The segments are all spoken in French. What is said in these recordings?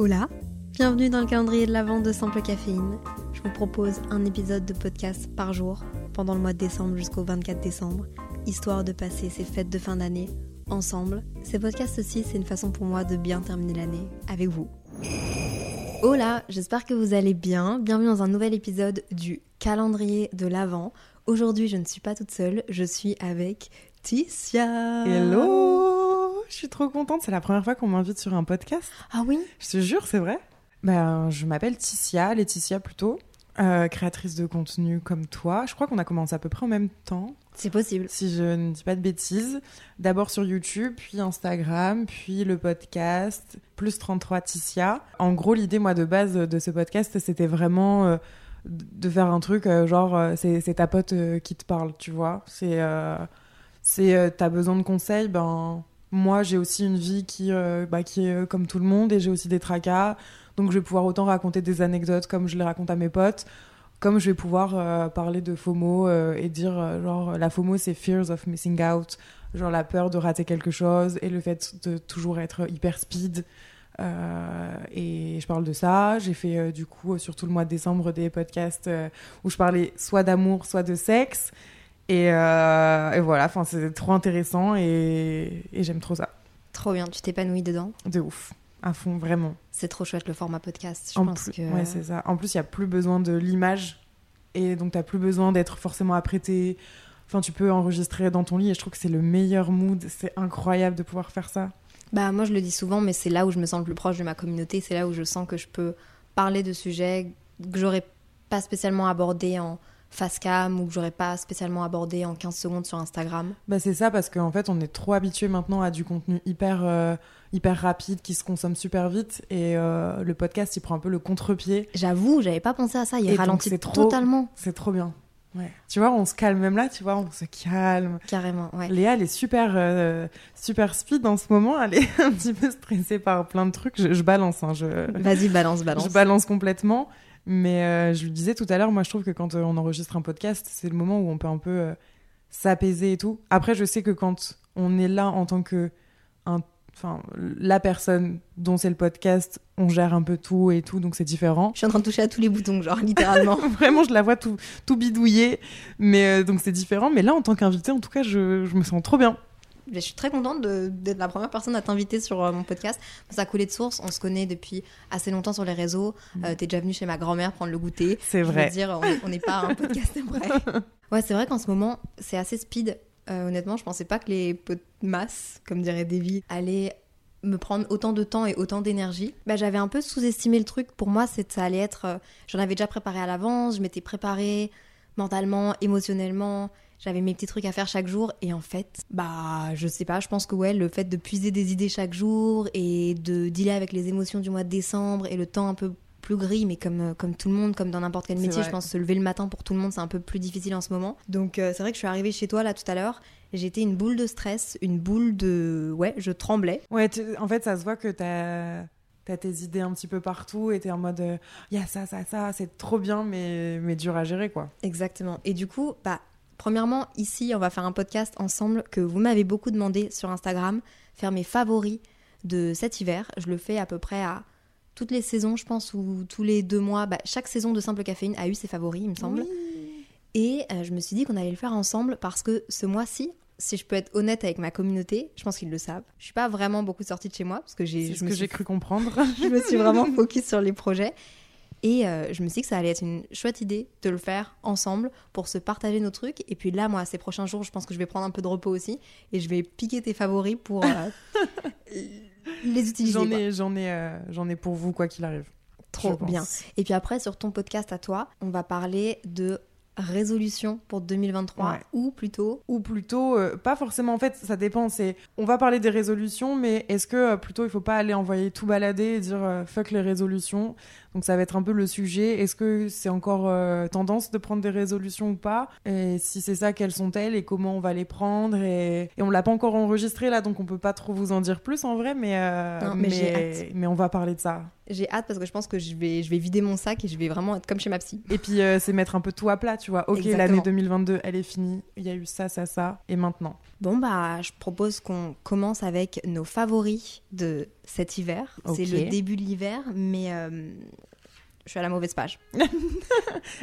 Hola, bienvenue dans le calendrier de l'Avent de Simple Caféine. Je vous propose un épisode de podcast par jour pendant le mois de décembre jusqu'au 24 décembre, histoire de passer ces fêtes de fin d'année ensemble. Ces podcasts aussi, c'est une façon pour moi de bien terminer l'année avec vous. Hola, j'espère que vous allez bien. Bienvenue dans un nouvel épisode du calendrier de l'Avent. Aujourd'hui, je ne suis pas toute seule, je suis avec Ticia. Hello Je suis trop contente, c'est la première fois qu'on m'invite sur un podcast. Ah oui? Je te jure, c'est vrai. Ben, je m'appelle Ticia, Laetitia plutôt, euh, créatrice de contenu comme toi. Je crois qu'on a commencé à peu près en même temps, C'est possible. si je ne dis pas de bêtises. D'abord sur YouTube, puis Instagram, puis le podcast, plus 33 Ticia. En gros, l'idée, moi, de base de ce podcast, c'était vraiment euh, de faire un truc euh, genre, euh, c'est ta pote euh, qui te parle, tu vois. C'est... c'est euh, t'as besoin de conseils, ben moi j'ai aussi une vie qui, euh, bah, qui est euh, comme tout le monde et j'ai aussi des tracas, donc je vais pouvoir autant raconter des anecdotes comme je les raconte à mes potes, comme je vais pouvoir parler de FOMO et dire genre la FOMO c'est fears of missing out, genre la peur de rater quelque chose et le fait de toujours être hyper speed. Et je parle de ça. J'ai fait du coup euh, sur tout le mois de décembre des podcasts où je parlais soit d'amour, soit de sexe. Et, euh, et voilà, enfin c'est trop intéressant et, et j'aime trop ça. Trop bien, tu t'épanouis dedans. De ouf, à fond, vraiment. C'est trop chouette le format podcast. Je En pense plus, que. ouais, c'est ça. En plus, il y a plus besoin de l'image et donc t'as plus besoin d'être forcément apprêté. Enfin, tu peux enregistrer dans ton lit et je trouve que c'est le meilleur mood. C'est incroyable de pouvoir faire ça. Bah moi je le dis souvent, mais c'est là où je me sens le plus proche de ma communauté, c'est là où je sens que je peux parler de sujets que j'aurais pas spécialement abordés en face cam ou que j'aurais pas spécialement abordé en 15 secondes sur Instagram? Bah c'est ça parce qu'en fait on est trop habitué maintenant à du contenu hyper euh, hyper rapide qui se consomme super vite et euh, le podcast il prend un peu le contre-pied. J'avoue, j'avais pas pensé à ça, il Et ralentit trop- totalement, C'est trop bien. Ouais. Tu vois, on se calme même là, tu vois, on se calme. carrément, ouais. Léa, elle est super, euh, super speed en ce moment. Elle est un petit peu stressée par plein de trucs. Je, je balance, hein, je, Vas-y, balance, balance. je balance complètement. Mais euh, je lui disais tout à l'heure, moi je trouve que quand euh, on enregistre un podcast, c'est le moment où on peut un peu euh, s'apaiser et tout. Après, je sais que quand on est là en tant que un, enfin, la personne dont c'est le podcast, on gère un peu tout et tout, donc c'est différent. Je suis en train de toucher à tous les boutons, genre littéralement. Vraiment, je la vois tout, tout bidouillé, mais euh, donc c'est différent. Mais là, en tant qu'invité, en tout cas, je, je me sens trop bien. Je suis très contente d'être la première personne à t'inviter sur euh, mon podcast. Ça a coulé de source, on se connaît depuis assez longtemps sur les réseaux. Euh, T'es déjà venu chez ma grand-mère prendre le goûter. Mm. C'est Je vrai. dire, on est- on n'est pas un podcast vrai. Ouais, c'est vrai qu'en ce moment, c'est assez speed. Euh, honnêtement, je pensais pas que les pots de masse, comme dirait Davy, allaient me prendre autant de temps et autant d'énergie. Bah, j'avais un peu sous-estimé le truc. Pour moi, c'est ça allait être. euh, J'en avais déjà préparé à l'avance, je m'étais préparée mentalement, émotionnellement. J'avais mes petits trucs à faire chaque jour et en fait, bah, je sais pas, je pense que ouais, le fait de puiser des idées chaque jour et de dealer avec les émotions du mois de décembre et le temps un peu plus gris, mais comme, euh, comme tout le monde, comme dans n'importe quel métier, je pense se lever le matin pour tout le monde, c'est un peu plus difficile en ce moment. Donc euh, c'est vrai que je suis arrivée chez toi là tout à l'heure, j'étais une boule de stress, une boule de... Ouais, je tremblais. Ouais, tu- en fait, ça se voit que t'as as tes idées un petit peu partout et t'es en mode, euh, il y a ça, ça, ça, c'est trop bien, mais, mais dur à gérer, quoi. Exactement. Et du coup, bah, premièrement, ici, on va faire un podcast ensemble que vous m'avez beaucoup demandé sur Instagram, faire mes favoris de cet hiver. Je le fais à peu près à toutes les saisons, je pense, ou tous les deux mois. Bah, chaque saison de Simple Caféine a eu ses favoris, il me semble. Et euh, je me suis dit qu'on allait le faire ensemble parce que ce mois-ci, si je peux être honnête avec ma communauté, je pense qu'ils le savent. Je suis pas vraiment beaucoup sortie de chez moi parce que j'ai, C'est ce que suis j'ai cru comprendre. je me suis vraiment focus sur les projets. Et euh, je me suis dit que ça allait être une chouette idée de le faire ensemble pour se partager nos trucs. Et puis là, moi, ces prochains jours, je pense que je vais prendre un peu de repos aussi. Et je vais piquer tes favoris pour euh, les utiliser. J'en ai, j'en ai, euh, j'en ai pour vous, quoi qu'il arrive. Trop bien. Et puis après, sur ton podcast à toi, on va parler de résolutions pour 2023 Ouais. ou plutôt Ou plutôt, euh, pas forcément, en fait, ça dépend. C'est, on va parler des résolutions, mais est-ce que euh, plutôt il faut pas aller envoyer tout balader et dire euh, fuck les résolutions Donc ça va être un peu le sujet. Est-ce que c'est encore euh, tendance de prendre des résolutions ou pas? Et si c'est ça, quelles sont-elles? Et comment on va les prendre? Et, et on l'a pas encore enregistré là, donc on peut pas trop vous en dire plus en vrai, mais euh, Non, mais j'ai hâte. mais on va parler de ça. j'ai hâte parce que je pense que je vais, je vais vider mon sac et je vais vraiment être comme chez ma psy. Et puis euh, c'est mettre un peu tout à plat, tu vois. Ok, l'année 2022, elle est finie. Il y a eu ça, ça, ça, et maintenant? Bon bah je propose qu'on commence avec nos favoris de cet hiver. C'est le début de l'hiver mais euh, je suis à la mauvaise page.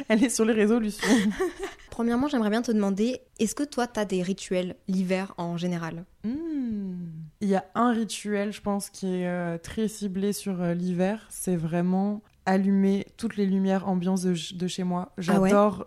Elle est sur les résolutions. Premièrement j'aimerais bien te demander, est-ce que toi t'as des rituels l'hiver en général? Hmm. Il y a un rituel, je pense, qui est euh, très ciblé sur euh, l'hiver. C'est vraiment allumer toutes les lumières ambiance de, ch- de chez moi. Ah ouais? J'adore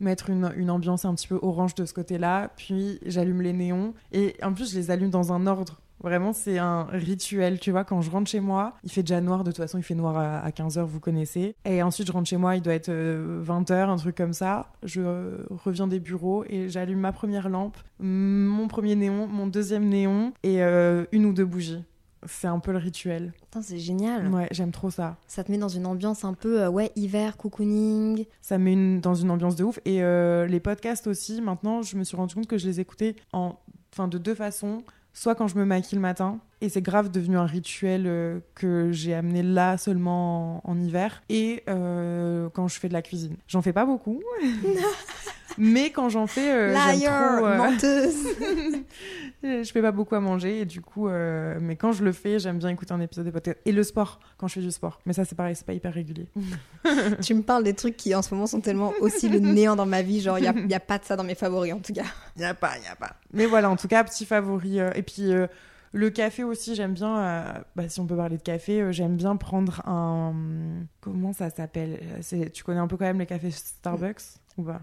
mettre une, une ambiance un petit peu orange de ce côté-là. Puis j'allume les néons. Et en plus, je les allume dans un ordre. Vraiment, c'est un rituel, tu vois. Quand je rentre chez moi, il fait déjà noir. De toute façon, il fait noir à, à 15h, vous connaissez. Et ensuite, je rentre chez moi, il doit être 20h, un truc comme ça. Je euh, reviens des bureaux et j'allume ma première lampe, mon premier néon, mon deuxième néon et euh, une ou deux bougies. C'est un peu le rituel. Putain c'est génial. Ouais, j'aime trop ça. Ça te met dans une ambiance un peu euh, ouais hiver, cocooning. Ça me met une- dans une ambiance de ouf. Et euh, les podcasts aussi, maintenant, je me suis rendu compte que je les écoutais en, enfin, de deux façons. Soit quand je me maquille le matin, et c'est grave devenu un rituel euh, que j'ai amené là seulement en, hiver, et euh, quand je fais de la cuisine. J'en fais pas beaucoup, mais quand j'en fais, euh, j'aime Liar, trop. euh, menteuse. je fais pas beaucoup à manger, et du coup, euh, mais quand je le fais, j'aime bien écouter un épisode des podcasts. Et le sport, quand je fais du sport. Mais ça, c'est pareil, c'est pas hyper régulier. tu me parles des trucs qui en ce moment sont tellement aussi le néant dans ma vie, genre il y a, y a pas de ça dans mes favoris en tout cas. Y a pas, y a pas. Mais voilà, en tout cas, petit favori. euh, et puis euh, le café aussi, j'aime bien. euh, bah, si on peut parler de café, euh, j'aime bien prendre un. Comment ça s'appelle? Tu connais un peu quand même les cafés Starbucks ou pas?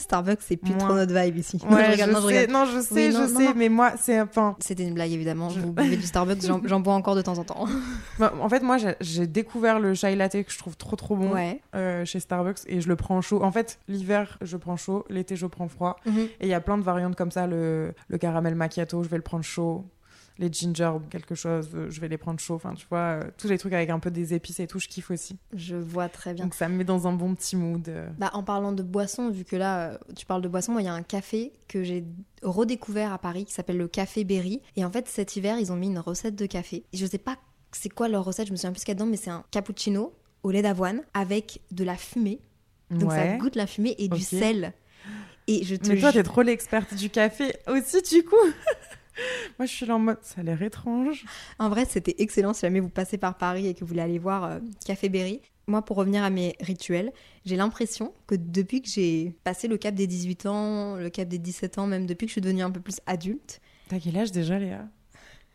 Starbucks c'est plus Moi- trop notre vibe ici. Ouais, je regarde, je non, je sais, regarde. non, je sais, Oui, je non, sais, mais moi, c'est enfin. C'était une blague évidemment, Je- vous buvez du Starbucks, j'en bois encore de temps en temps. bah, en fait, moi, j'ai- découvert le chai latte que je trouve trop trop bon Ouais. euh, chez Starbucks et je le prends chaud. En fait, l'hiver, je prends chaud, l'été, je prends froid. Mhm. Et il y a plein de variantes comme ça. Le, le caramel macchiato, je vais le prendre chaud. Les ginger, quelque chose, euh, je vais les prendre chaud. Enfin, tu vois, euh, tous les trucs avec un peu des épices et tout, je kiffe aussi. Je vois très bien. Donc ça me met dans un bon petit mood. euh. Bah, en parlant de boissons, vu que là tu parles de boissons, moi il y a un café que j'ai redécouvert à Paris qui s'appelle le Café Berry. Et en fait cet hiver ils ont mis une recette de café. Je sais pas c'est quoi leur recette, je me souviens plus ce qu'il y a dedans, mais c'est un cappuccino au lait d'avoine avec de la fumée. Donc ça goûte la fumée et du sel. Et je te Mais toi, t'es trop l'experte du café aussi, du coup. Moi, je suis là en mode, ça a l'air étrange. En vrai, c'était excellent si jamais vous passez par Paris et que vous voulez aller voir euh, Café Berry. Moi, pour revenir à mes rituels, j'ai l'impression que depuis que j'ai passé le cap des 18 ans, le cap des 17 ans, même depuis que je suis devenue un peu plus adulte, T'as quel âge déjà, Léa?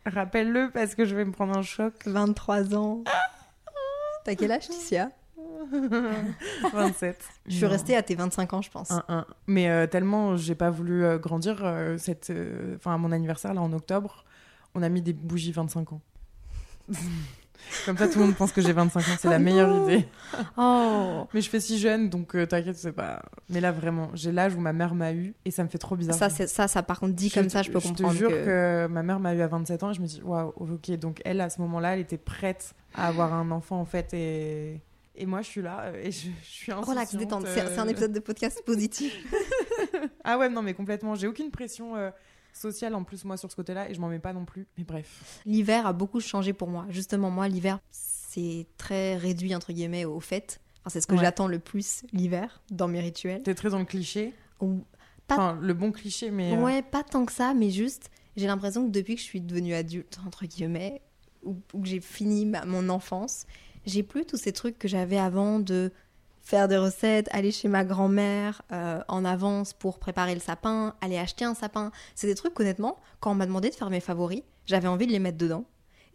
Rappelle-le parce que je vais me prendre un choc. 23 ans. T'as quel âge, Ticia 27. Je suis restée à tes 25 ans, je pense. Un, un. Mais euh, tellement j'ai pas voulu euh, grandir, euh, cette, euh, enfin à mon anniversaire là en octobre, on a mis des bougies 25 ans. Comme ça tout le monde pense que j'ai 25 ans, c'est Oh la meilleure non. idée. Oh Mais je fais si jeune donc euh, t'inquiète, c'est pas. Mais là vraiment, j'ai l'âge où ma mère m'a eu et ça me fait trop bizarre. ça, c'est- ça, ça, par contre, dit Je comme te- ça, je peux comprendre te jure que... que... ma mère m'a eu à 27 ans et je me dis waouh, ok, donc elle à ce moment-là, elle était prête à avoir un enfant en fait et. Et moi, je suis là euh, et je, je suis. Relax, détente. C'est c'est un euh, épisode de podcast positif. Ah ouais, non, mais complètement. J'ai aucune pression euh, sociale en plus, moi, sur ce côté-là, et je m'en mets pas non plus. Mais bref. L'hiver a beaucoup changé pour moi. Justement, moi, l'hiver, c'est très réduit, entre guillemets, aux fêtes. Enfin, c'est ce que Ouais. j'attends le plus l'hiver dans mes rituels. T'es très dans le cliché. Ou- Pas- Enfin, le bon cliché, mais. euh, Ouais, pas tant que ça, mais juste, j'ai l'impression que depuis que je suis devenue adulte, entre guillemets, ou, ou que j'ai fini ma- mon enfance, j'ai plus tous ces trucs que j'avais avant de faire des recettes, aller chez ma grand-mère euh, en avance pour préparer le sapin, aller acheter un sapin. C'est des trucs, honnêtement, quand on m'a demandé de faire mes favoris, j'avais envie de les mettre dedans.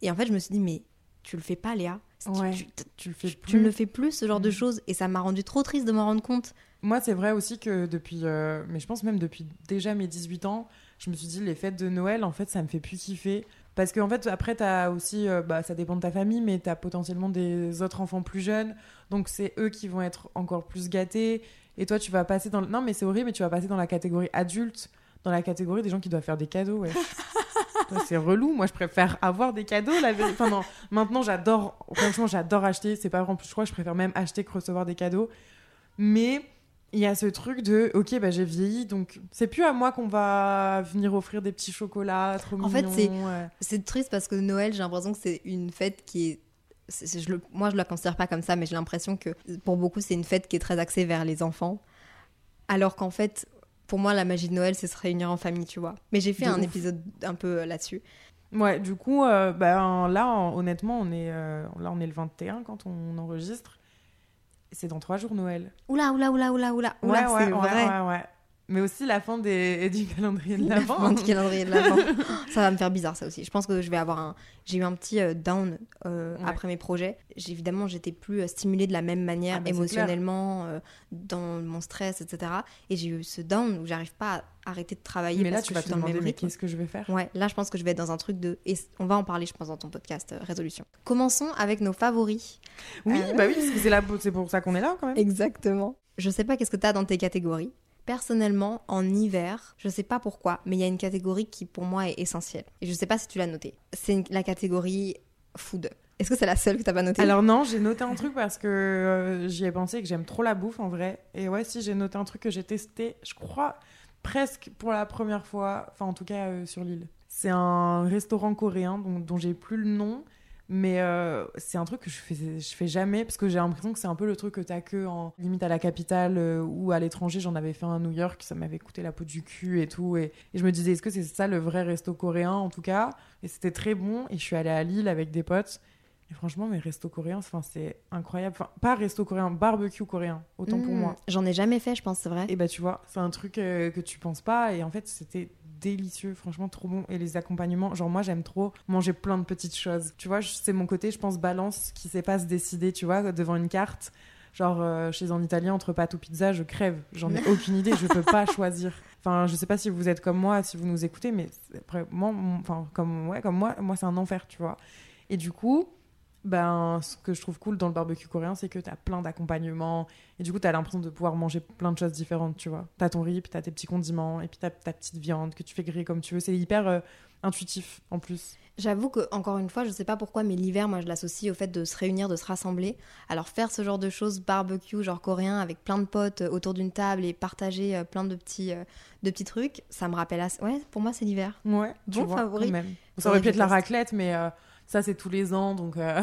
Et en fait, je me suis dit, mais tu le fais pas, Léa. Tu- Ouais, tu, tu le fais tu- plus. tu ne le fais plus, ce genre de Mm. choses. Et ça m'a rendu trop triste de m'en rendre compte. Moi, c'est vrai aussi que depuis. euh, Mais je pense même depuis déjà mes 18 ans, je me suis dit, les fêtes de Noël, en fait, ça me fait plus kiffer. Parce qu'en fait, après, t'as aussi. euh, bah, ça dépend de ta famille, mais t'as potentiellement des autres enfants plus jeunes. Donc, c'est eux qui vont être encore plus gâtés. Et toi, tu vas passer dans. le- Non, mais c'est horrible, mais tu vas passer dans la catégorie adulte, dans la catégorie des gens qui doivent faire des cadeaux. Ouais. C'est relou. Moi, je préfère avoir des cadeaux. La. Enfin, non. Maintenant, j'adore. Franchement, j'adore acheter. C'est pas vrai. En plus, je crois que je préfère même acheter que recevoir des cadeaux. Mais il y a ce truc de ok, bah, j'ai vieilli, donc c'est plus à moi qu'on va venir offrir des petits chocolats trop En fait, c'est- ouais. Triste parce que Noël, j'ai l'impression que c'est une fête qui est. je le- moi, je la considère pas comme ça, mais j'ai l'impression que pour beaucoup, c'est une fête qui est très axée vers les enfants. Alors qu'en fait, pour moi, la magie de Noël, c'est se réunir en famille, tu vois. Mais j'ai fait De un ouf. épisode un peu euh, là-dessus. Ouais, du coup, euh, ben, là, en- honnêtement, on est, euh, là, on est le 21 quand on enregistre. C'est dans trois jours Noël. Oula, oula, oula, oula, oula, Ouais, oula, ouais, c'est ouais, vrai. ouais, ouais. Mais aussi la fin des, du calendrier de La l'Avent. fin du calendrier de l'Avent. ça va me faire bizarre, ça aussi. Je pense que je vais avoir un. J'ai eu un petit euh, down euh, Ouais. après mes projets. Évidemment, j'étais plus euh, stimulée de la même manière Ah, bah, émotionnellement, euh, dans mon stress, etc. Et j'ai eu ce down où j'arrive pas à arrêter de travailler Mais là, parce que vas je te suis dans le demander, même mais rythme. qu'est-ce que je vais faire? Ouais, là, je pense que je vais être dans un truc de. Et on va en parler, je pense, dans ton podcast euh, Résolution. Commençons avec nos favoris. Oui, bah oui, parce que c'est là- c'est pour ça qu'on est là quand même. Exactement. Je sais pas qu'est-ce que tu as dans tes catégories? Personnellement, en hiver, je sais pas pourquoi, mais il y a une catégorie qui pour moi est essentielle. Et je sais pas si tu l'as notée. C'est la catégorie food. Est-ce que c'est la seule que t'as pas notée? Alors non, j'ai noté un truc parce que euh, j'y ai pensé que j'aime trop la bouffe en vrai. Et ouais, si j'ai noté un truc que j'ai testé, je crois presque pour la première fois, enfin en tout cas euh, sur l'île. C'est un restaurant coréen dont, dont j'ai plus le nom, mais euh, c'est un truc que je fais, je fais jamais parce que j'ai l'impression que c'est un peu le truc que t'as que en limite à la capitale euh, ou à l'étranger. J'en avais fait un à New York, ça m'avait coûté la peau du cul et tout. Et, et je me disais, est-ce que c'est ça le vrai resto coréen en tout cas? Et c'était très bon. Et je suis allée à Lille avec des potes. Et franchement, mes restos coréens, c'est incroyable. Enfin, pas resto coréen, barbecue coréen, autant pour Mmh, moi. J'en ai jamais fait, je pense, c'est vrai. Et bah, tu vois, c'est un truc euh, que tu penses pas. Et en fait, c'était délicieux, franchement, trop bon. Et les accompagnements, genre, moi, j'aime trop manger plein de petites choses. Tu vois, c'est mon côté, je pense, balance qui sait pas se décider, tu vois, devant une carte. Genre, euh, chez un italien, entre pâtes ou pizza, je crève. J'en ai aucune idée, je peux pas choisir. Enfin, je sais pas si vous êtes comme moi, si vous nous écoutez, mais vraiment, mon- enfin, comme, ouais, comme moi, moi, c'est un enfer, tu vois. Et du coup, ben, ce que je trouve cool dans le barbecue coréen, c'est que t'as plein d'accompagnements. Et du coup, t'as l'impression de pouvoir manger plein de choses différentes, tu vois. T'as ton riz, puis t'as tes petits condiments, et puis t'as ta petite viande que tu fais griller comme tu veux. C'est hyper euh, intuitif, en plus. J'avoue que, encore une fois, je sais pas pourquoi, mais l'hiver, moi, je l'associe au fait de se réunir, de se rassembler. Alors, faire ce genre de choses, barbecue, genre coréen, avec plein de potes euh, autour d'une table et partager euh, plein de petits, euh, de petits trucs, ça me rappelle assez. Ouais, pour moi, c'est l'hiver. Ouais, tu Bon vois, favori. même. Ça aurait pu être la raclette, mais ça, c'est tous les ans, donc... euh,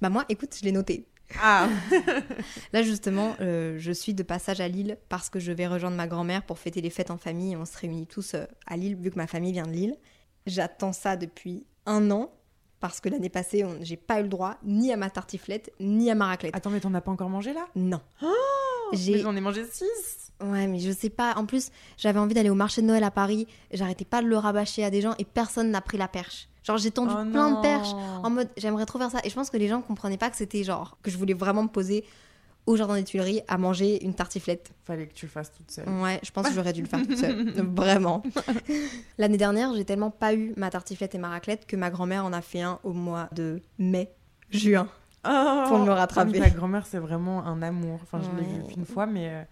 Bah, moi, écoute, je l'ai noté. Ah Là, justement, euh, je suis de passage à Lille parce que je vais rejoindre ma grand-mère pour fêter les fêtes en famille. On se réunit tous euh, à Lille, vu que ma famille vient de Lille. J'attends ça depuis un an parce que l'année passée, on- j'ai pas eu le droit ni à ma tartiflette, ni à ma raclette. Attends, mais t'en as pas encore mangé, là? Non. J'ai... j'en ai mangé 6 Ouais, mais je sais pas. En plus, j'avais envie d'aller au marché de Noël à Paris. J'arrêtais pas de le rabâcher à des gens et personne n'a pris la perche. Genre, j'ai tendu Oh plein non. de perches en mode j'aimerais trop faire ça. Et je pense que les gens comprenaient pas que c'était genre que je voulais vraiment me poser au jardin des Tuileries à manger une tartiflette. Fallait que tu le fasses toute seule. Ouais, je pense que j'aurais dû le faire toute seule. Vraiment. L'année dernière, j'ai tellement pas eu ma tartiflette et ma raclette que ma grand-mère en a fait un au mois de mai, juin. Oh Pour me Ah rattraper. oui, ta grand-mère, c'est vraiment un amour. Enfin, je l'ai vue qu'une fois, mais euh,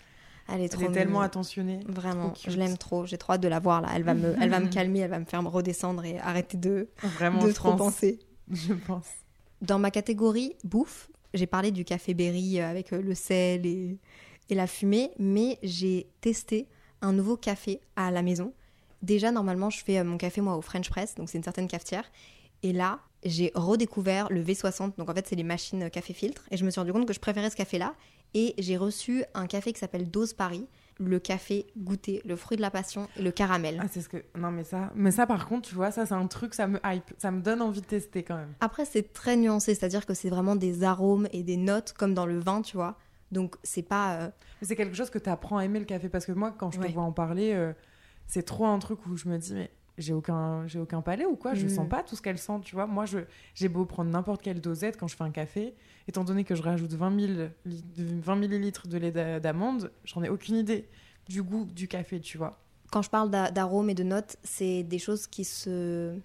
Elle est elle trop est tellement attentionnée. Vraiment, je l'aime trop. J'ai trop hâte de la voir là. Elle va me, elle va me calmer, elle va me faire me redescendre et arrêter de, Vraiment, de trop pense. penser. Je pense. Dans ma catégorie bouffe, j'ai parlé du café Berry avec euh, le sel et, et la fumée, mais j'ai testé un nouveau café à la maison. Déjà, normalement, je fais euh, mon café moi au French Press, donc c'est une certaine cafetière. Et là, j'ai redécouvert le V60, donc en fait, c'est les machines café filtre. Et je me suis rendu compte que je préférais ce café-là. Et j'ai reçu un café qui s'appelle Dose Paris, le café goûté, le fruit de la passion et le caramel. Ah, c'est ce que. Non, mais ça. Mais ça, par contre, tu vois, ça, c'est un truc, ça me hype. Ça me donne envie de tester quand même. Après, c'est très nuancé, c'est-à-dire que c'est vraiment des arômes et des notes comme dans le vin, tu vois. Donc, c'est pas. euh, Mais c'est quelque chose que tu apprends à aimer le café. Parce que moi, quand je Ouais. te vois en parler, euh, c'est trop un truc où je me dis, mais j'ai aucun, j'ai aucun palais ou quoi Je Mm. sens pas tout ce qu'elle sent, tu vois. Moi, je, j'ai beau prendre n'importe quelle dosette quand je fais un café, étant donné que je rajoute 20, 000 li- 20 millilitres de lait d'a- d'amande, j'en ai aucune idée du goût du café, tu vois. Quand je parle d'a- d'arômes et de notes, c'est des choses qui se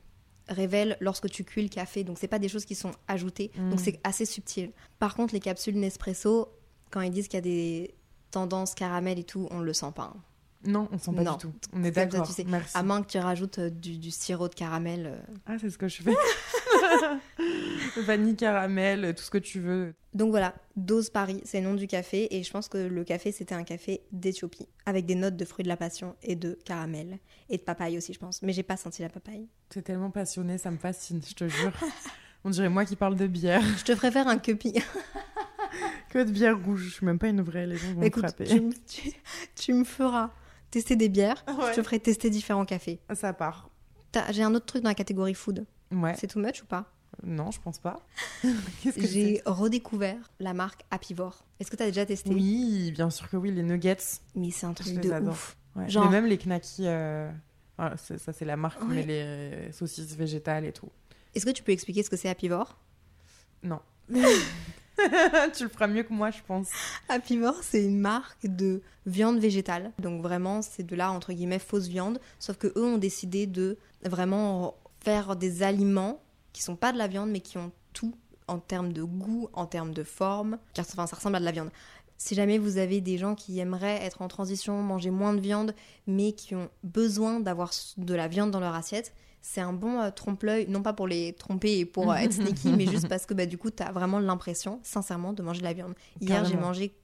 révèlent lorsque tu cuis le café. Donc, c'est pas des choses qui sont ajoutées. Mm. Donc, c'est assez subtil. Par contre, les capsules Nespresso, quand ils disent qu'il y a des tendance caramel et tout, on le sent pas. hein. Non, on sent pas Non. du tout. On est d'accord. tu sais. Merci. À moins que tu rajoutes euh, du, du sirop de caramel. euh. Ah, c'est ce que je fais. Vanille, caramel, tout ce que tu veux. Donc voilà, Dose Paris, c'est le nom du café. Et je pense que le café, c'était un café d'Éthiopie. Avec des notes de fruits de la passion et de caramel. Et de papaye aussi, je pense. Mais j'ai pas senti la papaye. T'es tellement passionné, ça me fascine, je te jure. On dirait moi qui parle de bière. Je te ferais faire un cuppy. Que de bière rouge. Je suis même pas une vraie, les gens vont me Écoute, frapper. tu- tu me feras tester des bières. Ouais. Je te ferai tester différents cafés. Ça part. J'ai un autre truc dans la catégorie food. Ouais. C'est too much ou pas? Non, je pense pas. J'ai redécouvert la marque Apivore. Est-ce que t'as déjà testé? Oui, bien sûr que oui, les nuggets. Mais c'est un truc de adore. ouf. Ouais. Genre- Mais même les knackis, euh, voilà, c'est- ça c'est la marque, Ouais. mais les euh, saucisses végétales et tout. Est-ce que tu peux expliquer ce que c'est Apivore Non. tu le feras mieux que moi, je pense. Apivore, c'est une marque de viande végétale. Donc vraiment, c'est de là, entre guillemets, fausse viande. Sauf que eux ont décidé de vraiment faire des aliments qui sont pas de la viande, mais qui ont tout en termes de goût, en termes de forme. Car enfin, ça ressemble à de la viande. Si jamais vous avez des gens qui aimeraient être en transition, manger moins de viande, mais qui ont besoin d'avoir de la viande dans leur assiette, c'est un bon euh, trompe-l'œil, non pas pour les tromper et pour euh, être sneaky, mais juste parce que bah, du coup, tu as vraiment l'impression, sincèrement, de manger de la viande. Hier, j'ai mangé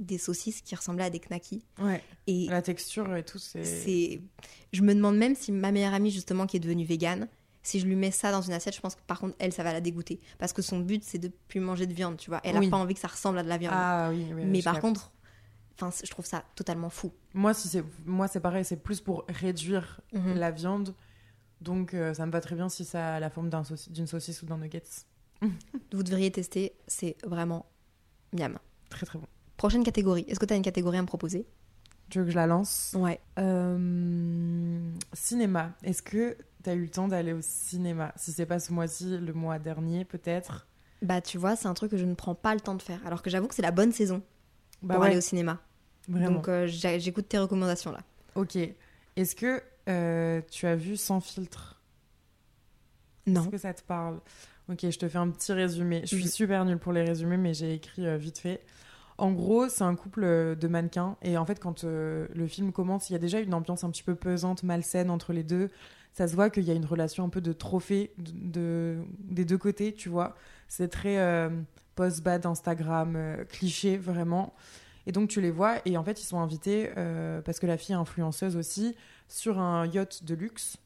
des saucisses qui ressemblaient à des knackis. Ouais. Et La texture et tout, c'est. c'est. Je me demande même si ma meilleure amie, justement, qui est devenue végane, si je lui mets ça dans une assiette, je pense que par contre, elle, ça va la dégoûter. Parce que son but, c'est de plus manger de viande, tu vois. Elle a Oui. pas envie que ça ressemble à de la viande. Ah oui, oui, mais par contre, enfin, je trouve ça totalement fou. Moi, si c'est moi, c'est pareil, c'est plus pour réduire Mhm. la viande. Donc, euh, ça me va très bien si ça a la forme d'une saucisse ou d'un nuggets. Vous devriez tester, c'est vraiment miam. Très très bon. Prochaine catégorie. Est-ce que tu as une catégorie à me proposer? Tu veux que je la lance? Ouais. Euh, Cinéma. Est-ce que tu as eu le temps d'aller au cinéma? Si c'est pas ce mois-ci, le mois dernier peut-être? Bah, tu vois, c'est un truc que je ne prends pas le temps de faire. Alors que j'avoue que c'est la bonne saison Bah pour ouais, aller au cinéma. vraiment. Donc, euh, j'écoute tes recommandations là. Ok. Est-ce que euh, tu as vu Sans filtre? Non. Est-ce que ça te parle? Ok, je te fais un petit résumé. Je suis super nulle pour les résumés, mais j'ai écrit euh, vite fait. En gros, c'est un couple euh, de mannequins. Et en fait, quand euh, le film commence, il y a déjà une ambiance un petit peu pesante, malsaine entre les deux. Ça se voit qu'il y a une relation un peu de trophée de, de- des deux côtés, tu vois. C'est très euh, post-bad Instagram, euh, cliché, vraiment. Et donc, tu les vois. Et en fait, ils sont invités, parce que la fille est influenceuse aussi, sur un yacht de luxe.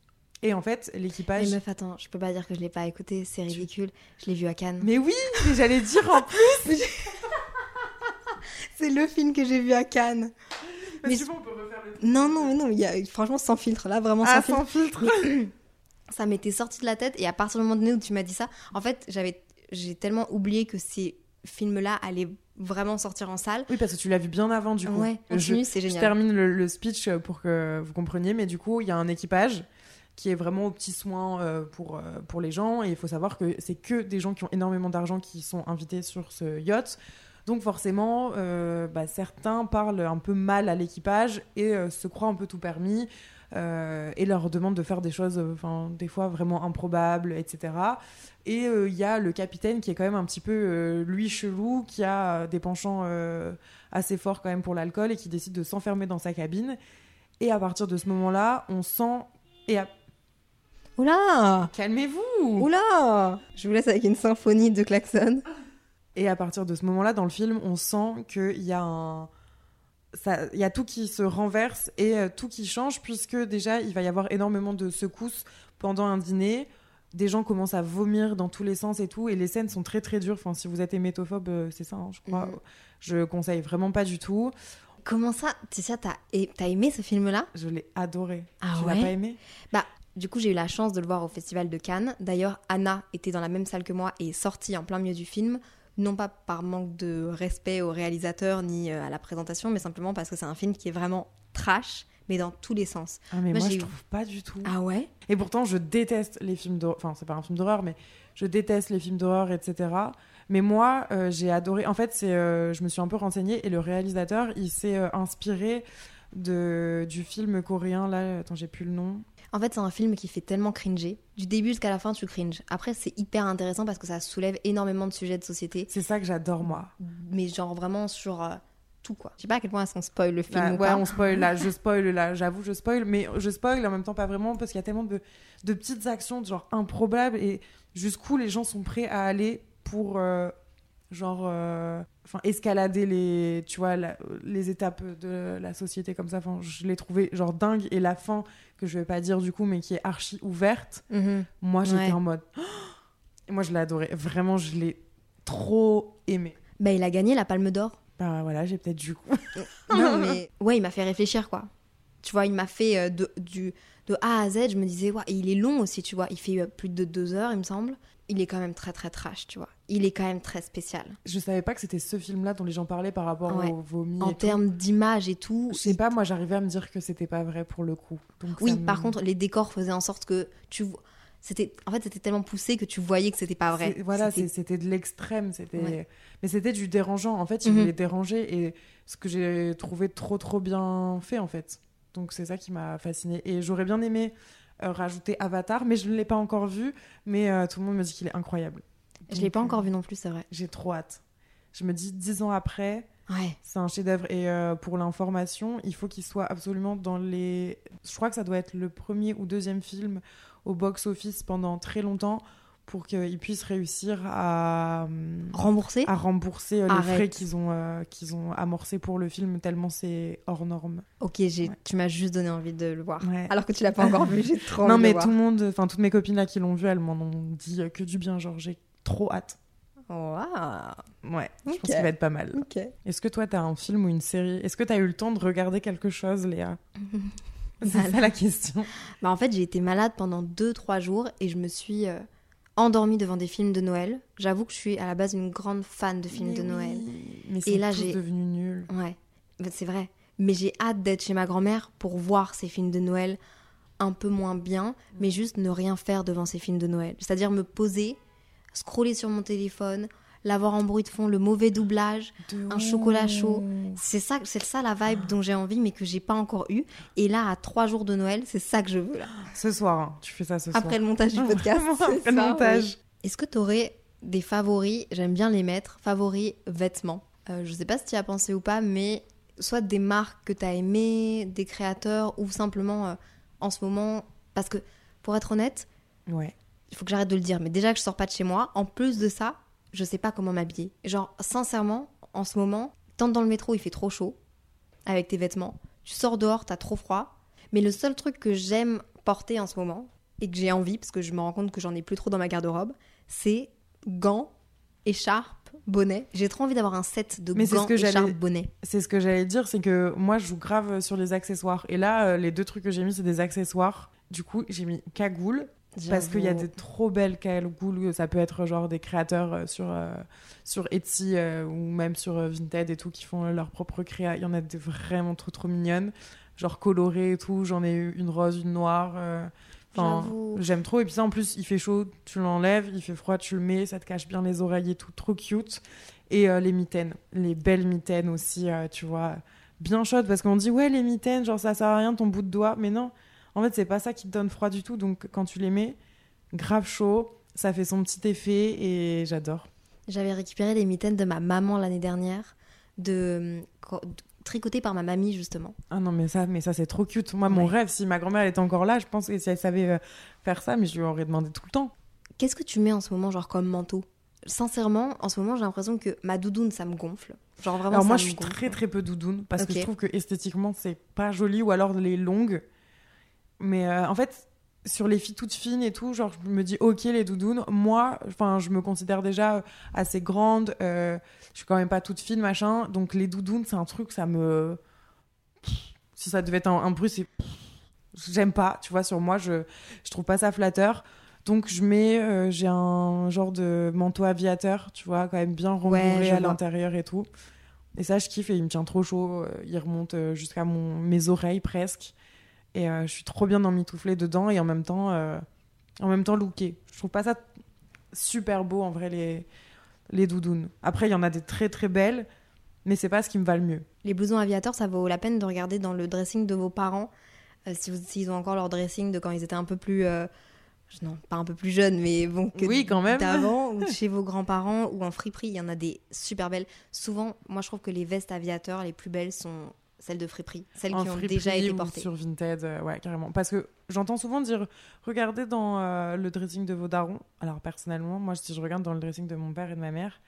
Et en fait, l'équipage. Mais meuf, attends, je peux pas dire que je l'ai pas écouté, c'est ridicule. Je l'ai vu à Cannes. Mais oui, mais j'allais dire en plus. C'est le film que j'ai vu à Cannes. Mais tu vois, on peut refaire le truc. Non, non, mais non, il y a, franchement, sans filtre. Là, vraiment Ah, sans filtre. sans filtre. Ça m'était sorti de la tête. Et à partir du moment donné où tu m'as dit ça, en fait, j'avais, j'ai tellement oublié que ces films-là allaient vraiment sortir en salle. Oui, parce que tu l'as vu bien avant, du coup. Ouais, je, continue, c'est je génial. termine le, le speech pour que vous compreniez, mais du coup, il y a un équipage qui est vraiment aux petits soins euh, pour, euh, pour les gens. Et il faut savoir que c'est que des gens qui ont énormément d'argent qui sont invités sur ce yacht. Donc forcément, euh, bah, certains parlent un peu mal à l'équipage et euh, se croient un peu tout permis euh, et leur demandent de faire des choses, euh, enfin des fois vraiment improbables, etc. Et euh, il y a le capitaine qui est quand même un petit peu euh, lui chelou, qui a euh, des penchants euh, assez forts quand même pour l'alcool et qui décide de s'enfermer dans sa cabine. Et à partir de ce moment-là, on sent et à- Oula calmez-vous. Oula Je vous laisse avec une symphonie de klaxon. Et à partir de ce moment-là, dans le film, on sent qu'il y a un. Il y a tout qui se renverse et euh, tout qui change, puisque déjà, il va y avoir énormément de secousses pendant un dîner. Des gens commencent à vomir dans tous les sens et tout, et les scènes sont très très dures. Enfin, si vous êtes hémétophobe, euh, c'est ça, hein, je crois. Mhm. Je conseille vraiment pas du tout. Comment ça t'as et- t'as aimé ce film-là? Je l'ai adoré. Ah tu ouais? l'as pas aimé? Bah, du coup, j'ai eu la chance de le voir au Festival de Cannes. D'ailleurs, Anna était dans la même salle que moi et est sortie en plein milieu du film. Non pas par manque de respect au réalisateur ni euh, à la présentation, mais simplement parce que c'est un film qui est vraiment trash, mais dans tous les sens. Ah, mais Moi, moi, je trouve pas du tout. Ah ouais? Et pourtant, je déteste les films d'horreur. Enfin, c'est pas un film d'horreur, mais je déteste les films d'horreur, etc. Mais moi, euh, j'ai adoré. En fait, c'est, euh, je me suis un peu renseignée et le réalisateur, il s'est euh, inspiré de du film coréen là. Attends, j'ai plus le nom. En fait, c'est un film qui fait tellement cringer. Du début jusqu'à la fin, tu cringes. Après, c'est hyper intéressant parce que ça soulève énormément de sujets de société. C'est ça que j'adore moi. mais genre vraiment sur euh, tout quoi. Je sais pas à quel point est-ce qu'on spoil le film Bah, ou ouais, pas. on spoil là, je spoil là, j'avoue, je spoil, mais je spoil en même temps pas vraiment parce qu'il y a tellement de, de petites actions genre improbables et jusqu'où les gens sont prêts à aller pour euh, genre euh, enfin escalader les tu vois la- les étapes de la société comme ça. Enfin, je l'ai trouvé genre dingue et la fin que je vais pas dire du coup, mais qui est archi ouverte. Mhm. Moi, j'étais Ouais. en mode, et moi je l'ai adoré, vraiment, je l'ai trop aimé. Bah, il a gagné la Palme d'Or. Bah voilà, j'ai peut-être du coup. non, mais ouais, il m'a fait réfléchir, quoi. Tu vois, il m'a fait euh, de, du, de A à Z. Je me disais, ouais, il est long aussi, tu vois. Il fait euh, plus de deux heures, il me semble. Il est quand même très, très trash, tu vois. Il est quand même très spécial. Je savais pas que c'était ce film-là dont les gens parlaient par rapport Ouais. au vomi. En termes d'image et tout. Je sais pas, moi j'arrivais à me dire que c'était pas vrai pour le coup. Donc, Oui, me- par contre, les décors faisaient en sorte que tu. vo- C'était, en fait, c'était tellement poussé que tu voyais que c'était pas vrai. Voilà, C'était- de l'extrême, c'était. Ouais. Mais c'était du dérangeant. En fait, il Mhm. voulait déranger et ce que j'ai trouvé trop trop bien fait en fait. Donc c'est ça qui m'a fasciné. Et j'aurais bien aimé euh, rajouter Avatar, mais je ne l'ai pas encore vu. Mais euh, tout le monde me dit qu'il est incroyable. Je l'ai pas Donc, encore euh, vu non plus, c'est vrai. J'ai trop hâte. Je me dis dix ans après, Ouais. C'est un chef-d'œuvre. Et euh, pour l'information, il faut qu'il soit absolument dans les. Je crois que ça doit être le premier ou deuxième film au box-office pendant très longtemps pour qu'il puisse réussir à, hum, Remboursé à rembourser euh, les Arrête. frais qu'ils ont, euh, qu'ils ont amorcés pour le film, tellement c'est hors norme. Ok, j'ai, Ouais. tu m'as juste donné envie de le voir. Ouais. Alors que tu l'as pas encore vu, j'ai trop non, envie mais de le tout le monde, enfin toutes mes copines là qui l'ont vu, elles m'en ont dit euh, que du bien. Genre, j'ai trop hâte. Waouh. Ouais, je Ok. pense qu'il va être pas mal. Ok. Est-ce que toi, t'as un film ou une série? Est-ce que t'as eu le temps de regarder quelque chose, Léa? C'est ça la question. Bah, en fait, j'ai été malade pendant 2-3 jours et je me suis euh, endormie devant des films de Noël. J'avoue que je suis à la base une grande fan de films Mais de oui, Noël. Mais Et c'est là, j'ai- devenus nuls. Ouais, c'est vrai. Mais j'ai hâte d'être chez ma grand-mère pour voir ces films de Noël un peu moins bien, mais juste ne rien faire devant ces films de Noël. C'est-à-dire me poser, scroller sur mon téléphone, l'avoir en bruit de fond, le mauvais doublage, un chocolat chaud. C'est ça, c'est ça la vibe dont j'ai envie, mais que j'ai pas encore eu. Et là, à trois jours de Noël, c'est ça que je veux là. Ce soir, hein, tu fais ça ce soir. Après le montage du podcast. Après le montage. oui. Est-ce que tu aurais des favoris J'aime bien les mettre. Favoris vêtements? Euh, je sais pas si tu y as pensé ou pas, mais soit des marques que tu as aimées, des créateurs, ou simplement euh, en ce moment. Parce que, pour être honnête, Ouais. il faut que j'arrête de le dire, mais déjà que je sors pas de chez moi, en plus de ça, je sais pas comment m'habiller. Genre, sincèrement, en ce moment, tant dans le métro, il fait trop chaud avec tes vêtements. Tu sors dehors, t'as trop froid. Mais le seul truc que j'aime porter en ce moment, et que j'ai envie, parce que je me rends compte que j'en ai plus trop dans ma garde-robe, c'est gants, écharpe, bonnet. J'ai trop envie d'avoir un set de Mais c'est ce gants, que écharpe, bonnet. C'est ce que j'allais dire, c'est que moi, je joue grave sur les accessoires. Et là, euh, les deux trucs que j'ai mis, c'est des accessoires. Du coup, j'ai mis cagoule. Parce qu'il y a des trop belles cagoules. Ça peut être genre des créateurs euh, sur, euh, sur Etsy euh, ou même sur Vinted et tout qui font leur propre créa. Il y en a des vraiment trop trop mignonnes. Genre colorées et tout. J'en ai eu une rose, une noire. Enfin, j'aime trop. Et puis ça, en plus, il fait chaud, tu l'enlèves. Il fait froid, tu le mets. Ça te cache bien les oreilles et tout. Trop cute. Et euh, les mitaines. Les belles mitaines aussi, tu vois. Bien chaudes parce qu'on dit, ouais, les mitaines, genre ça sert à rien ton bout de doigt. Mais non, en fait, c'est pas ça qui te donne froid du tout. Donc quand tu les mets, grave chaud, ça fait son petit effet et j'adore. J'avais récupéré les mitaines de ma maman l'année dernière, de, de- tricotées par ma mamie justement. Ah non, mais ça, mais ça c'est trop cute. Moi, mon rêve, si ma grand-mère était encore là, je pense que si elle savait euh, faire ça, mais je lui aurais demandé tout le temps. Qu'est-ce que tu mets en ce moment, genre comme manteau? Sincèrement, en ce moment, j'ai l'impression que ma doudoune, ça me gonfle. Genre vraiment, alors ça moi, me je suis gonfle. très très peu doudoune parce que je trouve que esthétiquement, c'est pas joli ou alors les longues. Mais euh, en fait, sur les filles toutes fines et tout, genre, je me dis, ok, les doudounes. Moi, enfin, je me considère déjà euh, assez grande. euh, je suis quand même pas toute fine, machin. Donc, les doudounes, c'est un truc, ça me. Si ça devait être un, un bruit, c'est. J'aime pas, tu vois, sur moi, je, je trouve pas ça flatteur. Donc, je mets. euh, J'ai un genre de manteau aviateur, tu vois, quand même bien rembourré à l'intérieur et tout. Et ça, je kiffe et il me tient trop chaud. Il remonte jusqu'à mon... mes oreilles presque. Et euh, je suis trop bien emmitouflée dedans et en même temps, euh, en même temps looké. Je trouve pas ça super beau en vrai les, les doudounes. Après, il y en a des très très belles, mais c'est pas ce qui me va le mieux. Les blousons aviateurs, ça vaut la peine de regarder dans le dressing de vos parents, euh, si vous- s'ils ont encore leur dressing de quand ils étaient un peu plus, euh, non, pas un peu plus jeune, mais bon, que Oui, quand même. d'avant, ou chez vos grands-parents, ou en friperie, il y en a des super belles. Souvent, moi, je trouve que les vestes aviateurs les plus belles sont celles de friperie, celles en qui ont déjà été portées. sur Vinted, euh, ouais, carrément. Parce que j'entends souvent dire, regardez dans euh, le dressing de vos darons. Alors personnellement, moi, si je regarde dans le dressing de mon père et de ma mère,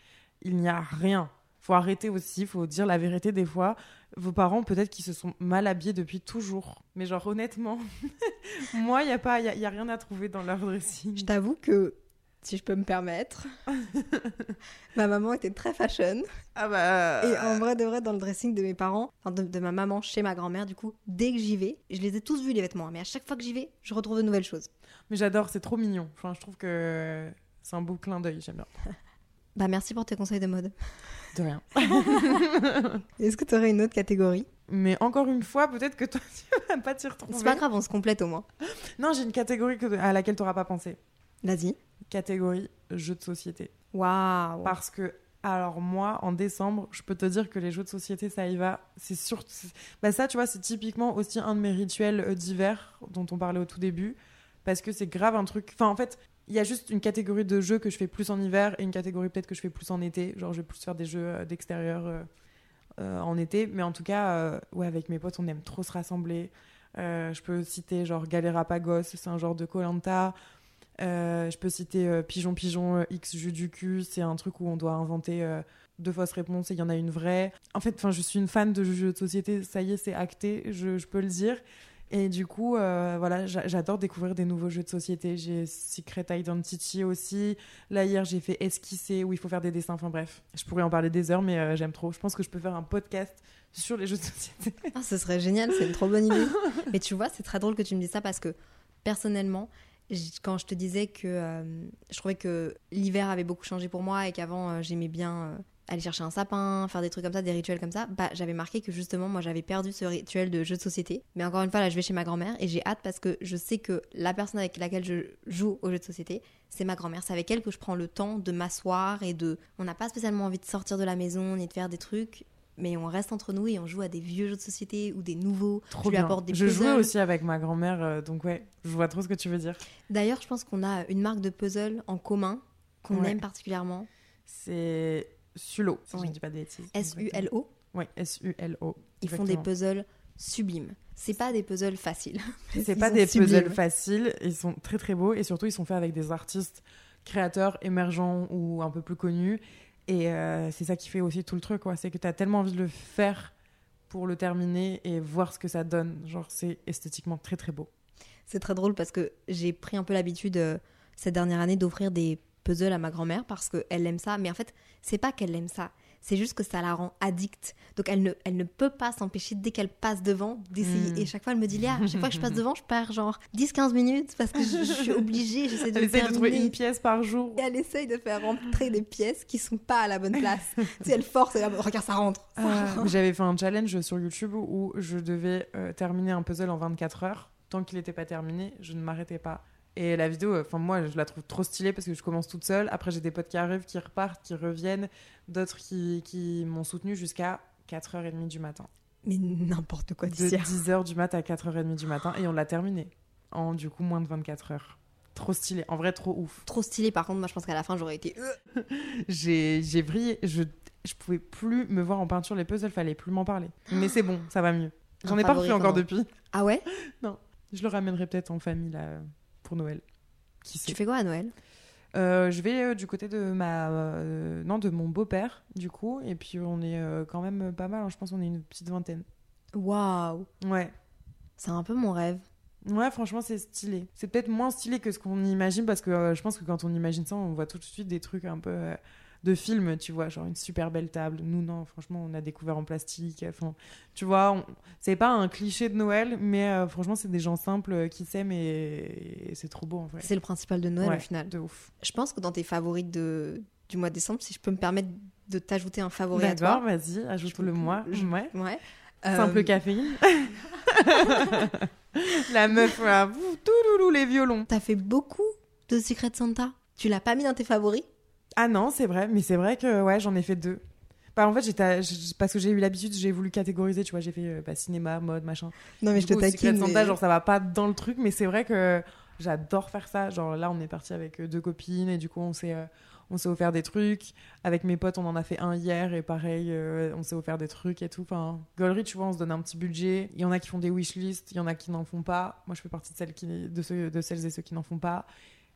il n'y a rien. Faut arrêter aussi, faut dire la vérité des fois. Vos parents, peut-être qu'ils se sont mal habillés depuis toujours. Mais genre, honnêtement, moi, il n'y a, pas- y a, y a rien à trouver dans leur dressing. Je t'avoue que, si je peux me permettre, ma maman était très fashion. Ah bah... Et en vrai de vrai, dans le dressing de mes parents, enfin de, de ma maman chez ma grand-mère, du coup, dès que j'y vais, je les ai tous vus les vêtements, hein, mais à chaque fois que j'y vais, je retrouve de nouvelles choses. Mais j'adore, c'est trop mignon. Enfin, je trouve que c'est un beau clin d'œil, j'aime bien. Bah merci pour tes conseils de mode. De rien. Est-ce que tu aurais une autre catégorie? Mais encore une fois, peut-être que toi, tu vas pas t'y retrouver. C'est pas grave, on se complète au moins. Non, j'ai une catégorie que- à laquelle tu n'auras pas pensé. Vas-y. Catégorie jeux de société. Waouh. Parce que, alors moi, en décembre, je peux te dire que les jeux de société, ça y va. C'est sûr. Bah ça, tu vois, c'est typiquement aussi un de mes rituels euh, d'hiver dont on parlait au tout début. Parce que c'est grave un truc. Enfin, en fait, il y a juste une catégorie de jeux que je fais plus en hiver et une catégorie peut-être que je fais plus en été. Genre, je vais plus faire des jeux euh, d'extérieur euh, euh, en été. Mais en tout cas, euh, ouais, avec mes potes, on aime trop se rassembler. Je peux citer genre Galerapagos, c'est un genre de Colanta. Je peux citer euh, Pigeon Pigeon euh, X jeu du cul, c'est un truc où on doit inventer euh, deux fausses réponses et il y en a une vraie. En fait, je suis une fan de jeux de société, ça y est, c'est acté, je, peux le dire. Et du coup, euh, voilà, j'a- j'adore découvrir des nouveaux jeux de société. J'ai Secret Identity aussi. Là, hier, j'ai fait Esquisser, où il faut faire des dessins. Enfin bref, je pourrais en parler des heures, mais euh, j'aime trop. Je pense que je peux faire un podcast sur les jeux de société. Ah, ce serait génial, c'est une trop bonne idée. Mais tu vois, c'est très drôle que tu me dises ça parce que personnellement, quand je te disais que euh, je trouvais que l'hiver avait beaucoup changé pour moi et qu'avant euh, j'aimais bien euh, aller chercher un sapin, faire des trucs comme ça, des rituels comme ça, bah j'avais marqué que justement moi j'avais perdu ce rituel de jeu de société. Mais encore une fois, là je vais chez ma grand-mère et j'ai hâte parce que je sais que la personne avec laquelle je joue au jeu de société, c'est ma grand-mère. C'est avec elle que je prends le temps de m'asseoir et de. On n'a pas spécialement envie de sortir de la maison ni de faire des trucs. Mais on reste entre nous et on joue à des vieux jeux de société ou des nouveaux. Trop je lui bien. apporte des je jouais aussi avec ma grand-mère, euh, donc ouais, je vois trop ce que tu veux dire. D'ailleurs, je pense qu'on a une marque de puzzle en commun qu'on Ouais. aime particulièrement. C'est Sulo, si je ne dis pas de bêtises. S-U-L-O. Oui, S-U-L-O. Ils font des puzzles sublimes. C'est pas des puzzles faciles. C'est pas des sublimes. puzzles faciles, ils sont très très beaux et surtout ils sont faits avec des artistes créateurs émergents ou un peu plus connus. Et euh, c'est ça qui fait aussi tout le truc. C'est que tu as tellement envie de le faire pour le terminer et voir ce que ça donne. Genre, c'est esthétiquement très très beau. C'est très drôle parce que j'ai pris un peu l'habitude euh, cette dernière année d'offrir des puzzles à ma grand-mère parce qu'elle aime ça. Mais en fait, c'est pas qu'elle aime ça. C'est juste que ça la rend addicte. Donc elle ne, elle ne peut pas s'empêcher dès qu'elle passe devant d'essayer. Mm. Et chaque fois elle me dit Léa, chaque fois que je passe devant, je perds genre 10-15 minutes parce que je, je suis obligée, j'essaie de Elle essaye de trouver une pièce par jour. Et elle essaye de faire rentrer des pièces qui sont pas à la bonne place. tu sais, elle force, et là, regarde, ça rentre. Ça Euh, rentre. J'avais fait un challenge sur YouTube où je devais euh, terminer un puzzle en 24 heures. Tant qu'il n'était pas terminé, je ne m'arrêtais pas. Et la vidéo, enfin moi, je la trouve trop stylée parce que je commence toute seule. Après, j'ai des potes qui arrivent, qui repartent, qui reviennent, d'autres qui, qui m'ont soutenu jusqu'à 4h30 du matin. Mais n'importe quoi, De Ticia. 10h du mat à 4h30 du matin. Et on l'a terminé en du coup moins de 24 heures. Trop stylé, en vrai trop ouf. Trop stylé, par contre, moi je pense qu'à la fin j'aurais été. euh, J'ai brillé, je, je pouvais plus me voir en peinture les puzzles, fallait plus m'en parler. Mais c'est bon, ça va mieux. J'en ai pas refait encore depuis. Ah ouais? Je le ramènerai peut-être en famille là pour Noël. Qui Tu fais quoi à Noël? Euh, Je vais euh, du côté de ma euh, non de mon beau-père du coup et puis on est quand même pas mal. hein. Je pense qu'on est une petite vingtaine. Waouh Ouais. C'est un peu mon rêve. Ouais, franchement, c'est stylé. C'est peut-être moins stylé que ce qu'on imagine parce que je pense que quand on imagine ça, on voit tout de suite des trucs un peu de film, tu vois, genre une super belle table. Nous, non, franchement, on a découvert en plastique. Enfin, tu vois, on- c'est pas un cliché de Noël, mais euh, franchement, c'est des gens simples euh, qui s'aiment et, et c'est trop beau en vrai. C'est le principal de Noël Ouais, au final. De ouf. Je pense que dans tes favoris de... du mois de décembre, si je peux me permettre de t'ajouter un favori à toi. vas-y, ajoute-le moi. je- Ouais. Ouais. Simple Euh, caféine. La meuf, là, vous, touloulou, les violons. T'as fait beaucoup de Secret Santa? Tu l'as pas mis dans tes favoris? Ah non, c'est vrai, mais c'est vrai que ouais, j'en ai fait deux. Bah, en fait, j'étais, parce que j'ai eu l'habitude, j'ai voulu catégoriser, tu vois, j'ai fait euh, bah, cinéma, mode, machin. Non mais Du je te coup, Secret taquine. Santa, mais- genre ça va pas dans le truc, mais c'est vrai que J'adore faire ça. Genre là, on est parti avec euh, deux copines et du coup, on s'est, euh, on s'est offert des trucs. Avec mes potes, on en a fait un hier et pareil, euh, on s'est offert des trucs et tout. Enfin, Gollery, tu vois, on se donne un petit budget. Il y en a qui font des wishlists, il y en a qui n'en font pas. Moi, je fais partie de celles, qui, de ceux, de celles et ceux qui n'en font pas.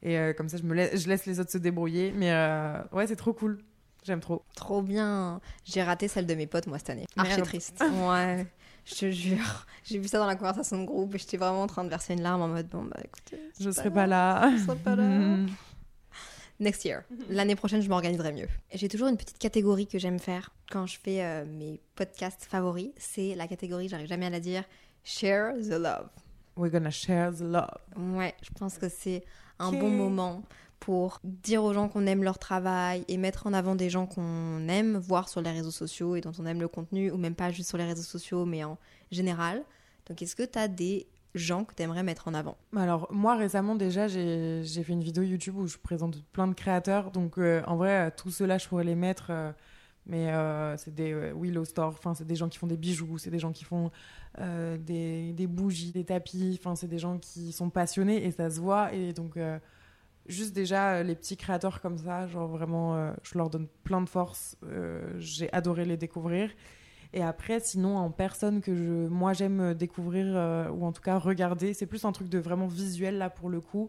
Et euh, comme ça, je, me laisse, je laisse les autres se débrouiller. Mais euh, ouais, c'est trop cool. J'aime trop. Trop bien. J'ai raté celle de mes potes, moi, cette année. Archi triste. Ouais. Je te jure. J'ai vu ça dans la conversation de groupe et j'étais vraiment en train de verser une larme en mode bon, bah écoutez. Je serai pas là. Je serai pas là. Next year. L'année prochaine, je m'organiserai mieux. J'ai toujours une petite catégorie que j'aime faire quand je fais euh, mes podcasts favoris. C'est la catégorie, j'arrive jamais à la dire, Share the Love. We're gonna share the love. Ouais, je pense que c'est un bon moment pour dire aux gens qu'on aime leur travail et mettre en avant des gens qu'on aime voir sur les réseaux sociaux et dont on aime le contenu, ou même pas juste sur les réseaux sociaux, mais en général. Donc, est-ce que tu as des gens que tu aimerais mettre en avant? Alors, moi, récemment, déjà, j'ai j'ai fait une vidéo YouTube où je présente plein de créateurs. Donc, euh, en vrai, euh, tous ceux-là, je pourrais les mettre. euh, mais euh, c'est des euh, Willow Store, enfin, c'est des gens qui font des bijoux, c'est des gens qui font euh, des, des bougies, des tapis. Enfin, c'est des gens qui sont passionnés et ça se voit. Et donc, euh, juste déjà, euh, les petits créateurs comme ça, genre vraiment, euh, je leur donne plein de force. Euh, j'ai adoré les découvrir. Et après, sinon, en personne que je, moi j'aime découvrir euh, ou en tout cas regarder, c'est plus un truc de vraiment visuel là pour le coup.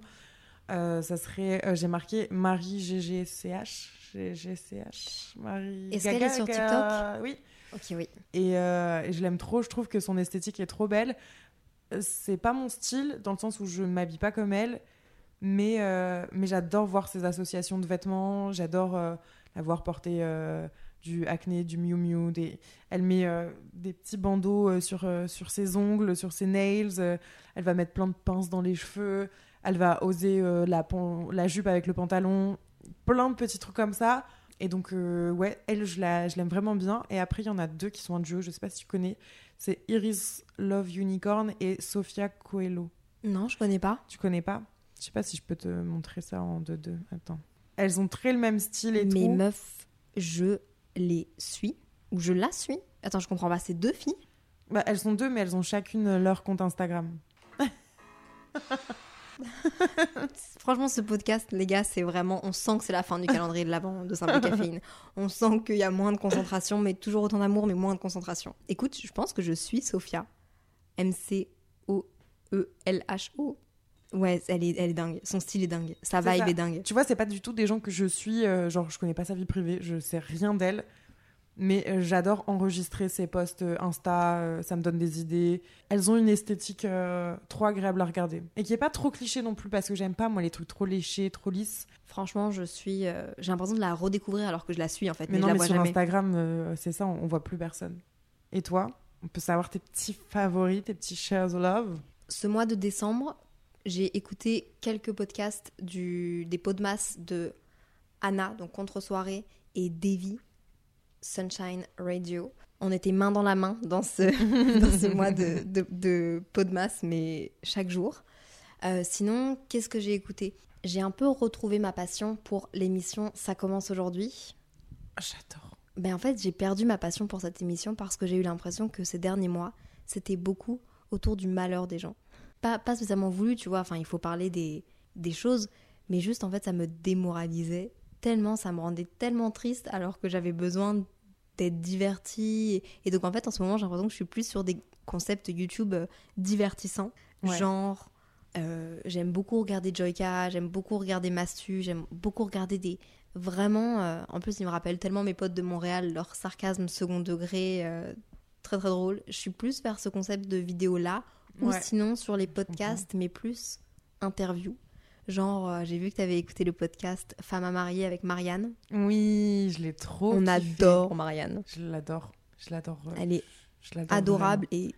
Euh, ça serait, euh, j'ai marqué Marie GGCH, GGCH, Marie. Est-ce qu'elle est sur Gaga- Oui. Ok, oui. Et, euh, et je l'aime trop. Je trouve que son esthétique est trop belle. C'est pas mon style dans le sens où je ne m'habille pas comme elle, mais euh, mais j'adore voir ses associations de vêtements. J'adore euh, la voir porter du acné, du Miu Miu. Des... Elle met des petits bandeaux sur sur ses ongles, sur ses nails. elle va mettre plein de pinces dans les cheveux. Elle va oser euh, la jupe avec le pantalon. Plein de petits trucs comme ça. Et donc, euh, ouais, elle, je la- je l'aime vraiment bien. Et après, il y en a deux qui sont un duo, je sais pas si tu connais. C'est Iris Love Unicorn et Sofia Coelho. Non, je connais pas. Tu connais pas? Je sais pas si je peux te montrer ça en deux deux. Attends. Elles ont très le même style et Mes tout. meufs, je les suis. Ou je la suis. Attends, je comprends pas. C'est deux filles? Bah, elles sont deux, mais elles ont chacune leur compte Instagram. Franchement, ce podcast, les gars, c'est vraiment. On sent que c'est la fin du calendrier de l'avant de Simple Caféine. On sent qu'il y a moins de concentration, mais toujours autant d'amour, mais moins de concentration. Écoute, je pense que je suis Sophia. M-C-O-E-L-H-O. Ouais, elle est, elle est dingue. Son style est dingue. Sa C'est vibe ça. est dingue. Tu vois, c'est pas du tout des gens que je suis. euh, genre, je connais pas sa vie privée, je sais rien d'elle. Mais euh, j'adore enregistrer ses posts euh, Insta, euh, ça me donne des idées. Elles ont une esthétique euh, trop agréable à regarder. Et qui est pas trop cliché non plus, parce que j'aime pas, moi, les trucs trop léchés, trop lisses. Franchement, je suis. J'ai l'impression de la redécouvrir alors que je la suis en fait. Mais, Mais, non, je la mais vois sur jamais. Instagram, c'est ça, on, on voit plus personne. Et toi On peut savoir tes petits favoris, tes petits shares of love? Ce mois de décembre, j'ai écouté quelques podcasts du, des Podmas de Anna, donc Contre-soirée, et Davy, Sunshine Radio. On était main dans la main dans ce, dans ce mois de, de, de Podmas, mais chaque jour. Euh, sinon, qu'est-ce que j'ai écouté? J'ai un peu retrouvé ma passion pour l'émission Ça commence aujourd'hui. J'adore. Ben en fait, j'ai perdu ma passion pour cette émission parce que j'ai eu l'impression que ces derniers mois, c'était beaucoup autour du malheur des gens. Pas, pas spécialement voulu, tu vois, enfin, il faut parler des, des choses, mais juste en fait, ça me démoralisait tellement, ça me rendait tellement triste alors que j'avais besoin d'être divertie. Et donc en fait, en ce moment, j'ai l'impression que je suis plus sur des concepts YouTube euh, divertissants, Ouais. genre. euh, j'aime beaucoup regarder Joyka, j'aime beaucoup regarder Mastu, j'aime beaucoup regarder des, Vraiment, euh, en plus, ils me rappellent tellement mes potes de Montréal, leur sarcasme second degré, euh, très très drôle. Je suis plus vers ce concept de vidéo-là, ou Ouais. sinon sur les podcasts, mais plus interview. Genre, euh, j'ai vu que tu avais écouté le podcast Femme à marier avec Marianne. Oui, je l'ai trop. On kiffé. adore Marianne. Je l'adore. Je l'adore. Elle est je adorable et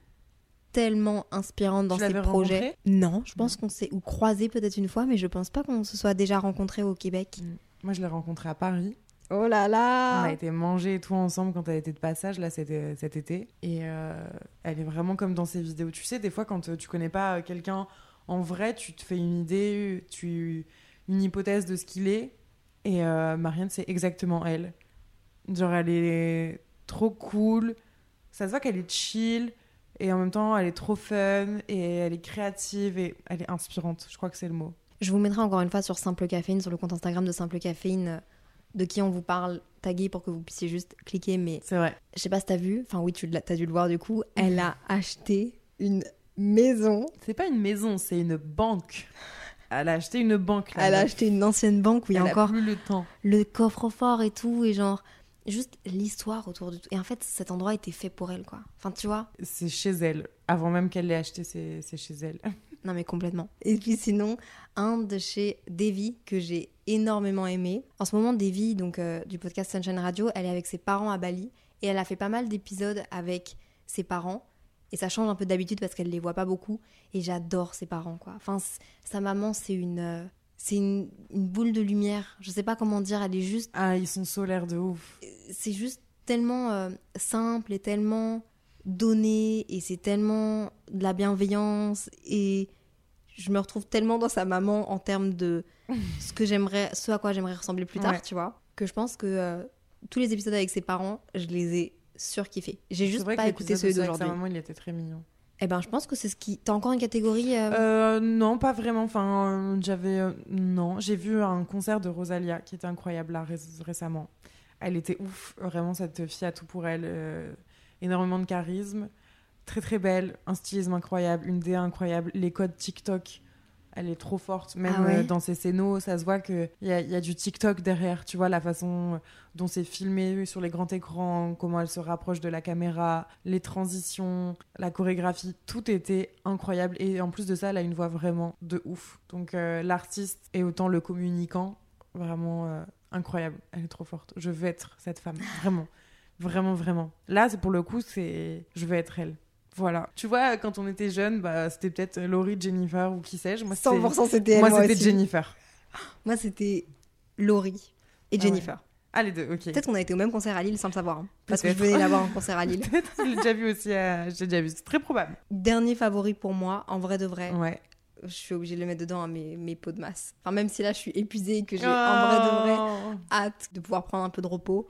tellement inspirante dans Tu ses projets. Non, je pense qu'on s'est ou croisé peut-être une fois, mais je pense pas qu'on se soit déjà rencontrés au Québec. vraiment. Moi, je l'ai rencontrée à Paris. Oh là On là a été manger et tout ensemble quand elle était de passage là cet, cet été. Et euh, elle est vraiment comme dans ses vidéos. Tu sais, des fois, quand euh, tu connais pas quelqu'un en vrai, tu te fais une idée, tu une hypothèse de ce qu'il est. Et euh, Marianne, c'est exactement elle. Genre, elle est trop cool. Ça se voit qu'elle est chill. Et en même temps, elle est trop fun et elle est créative et elle est inspirante. Je crois que c'est le mot. Je vous mettrai encore une fois sur Simple Caféine, sur le compte Instagram de Simple Caféine, euh, de qui on vous parle, tagué pour que vous puissiez juste cliquer. Mais C'est vrai. je sais pas si t'as vu, enfin oui, tu t'as dû le voir du coup, elle a acheté une maison. C'est pas une maison, c'est une banque. Elle a acheté une banque. la Elle a acheté une ancienne banque où il y a encore plus le temps. le coffre-fort et tout, et genre, juste l'histoire autour du tout. Et en fait, cet endroit était fait pour elle, quoi. Enfin, tu vois C'est chez elle. Avant même qu'elle l'ait acheté, c'est c'est chez elle. Non, mais complètement. Et puis sinon, un de chez Davy que j'ai énormément aimé. En ce moment, Davy, donc euh, du podcast Sunshine Radio, elle est avec ses parents à Bali et elle a fait pas mal d'épisodes avec ses parents. Et ça change un peu d'habitude parce qu'elle les voit pas beaucoup. Et j'adore ses parents, quoi. Enfin, sa maman, c'est une. euh, c'est une, une boule de lumière. Je sais pas comment dire, elle est juste. Ah, ils sont solaires de ouf. C'est juste tellement euh, simple et tellement donné. Et c'est tellement de la bienveillance. Et je me retrouve tellement dans sa maman en termes de ce que j'aimerais, ce à quoi j'aimerais ressembler plus tard, Ouais. tu vois. Que je pense que euh, tous les épisodes avec ses parents, je les ai surkiffés. J'ai juste pas écouté celui d'aujourd'hui. maman, il était très mignon. Eh ben, je pense que c'est ce qui. T'as encore une catégorie euh, Euh, non, pas vraiment. Enfin, euh, j'avais. non, j'ai vu un concert de Rosalia qui était incroyable là, ré- récemment. Elle était ouf. Vraiment, cette fille a tout pour elle. énormément de charisme. Très, très belle. Un stylisme incroyable. Une DA incroyable. Les codes TikTok. Elle est trop forte. Même Ah ouais euh, dans ses scénos, ça se voit qu'il y a, il y a du TikTok derrière. Tu vois, la façon dont c'est filmé sur les grands écrans, comment elle se rapproche de la caméra, les transitions, la chorégraphie, tout était incroyable. Et en plus de ça, elle a une voix vraiment de ouf. Donc euh, l'artiste et autant le communicant, vraiment euh, incroyable. Elle est trop forte. Je veux être cette femme, vraiment. Vraiment, vraiment. Là, c'est pour le coup, c'est je veux être elle. Voilà. Tu vois, quand on était jeune, bah, c'était peut-être Laurie, Jennifer ou qui sais-je. Moi, c'était- 100% c'était elle. Moi, Moi, c'était. Jennifer. Moi, c'était Laurie et Ah Jennifer. Ah, les deux, ok. Peut-être qu'on a été au même concert à Lille sans le savoir. hein. parce que je venais d'avoir un concert à Lille. Peut-être, je l'ai déjà vu aussi. à- J'ai déjà vu. C'est très probable. Dernier favori pour moi, en vrai de vrai. Ouais. Je suis obligée de le mettre dedans à mes, mes pots de masse. Enfin, même si là, je suis épuisée et que j'ai en vrai de vrai Oh. hâte de pouvoir prendre un peu de repos.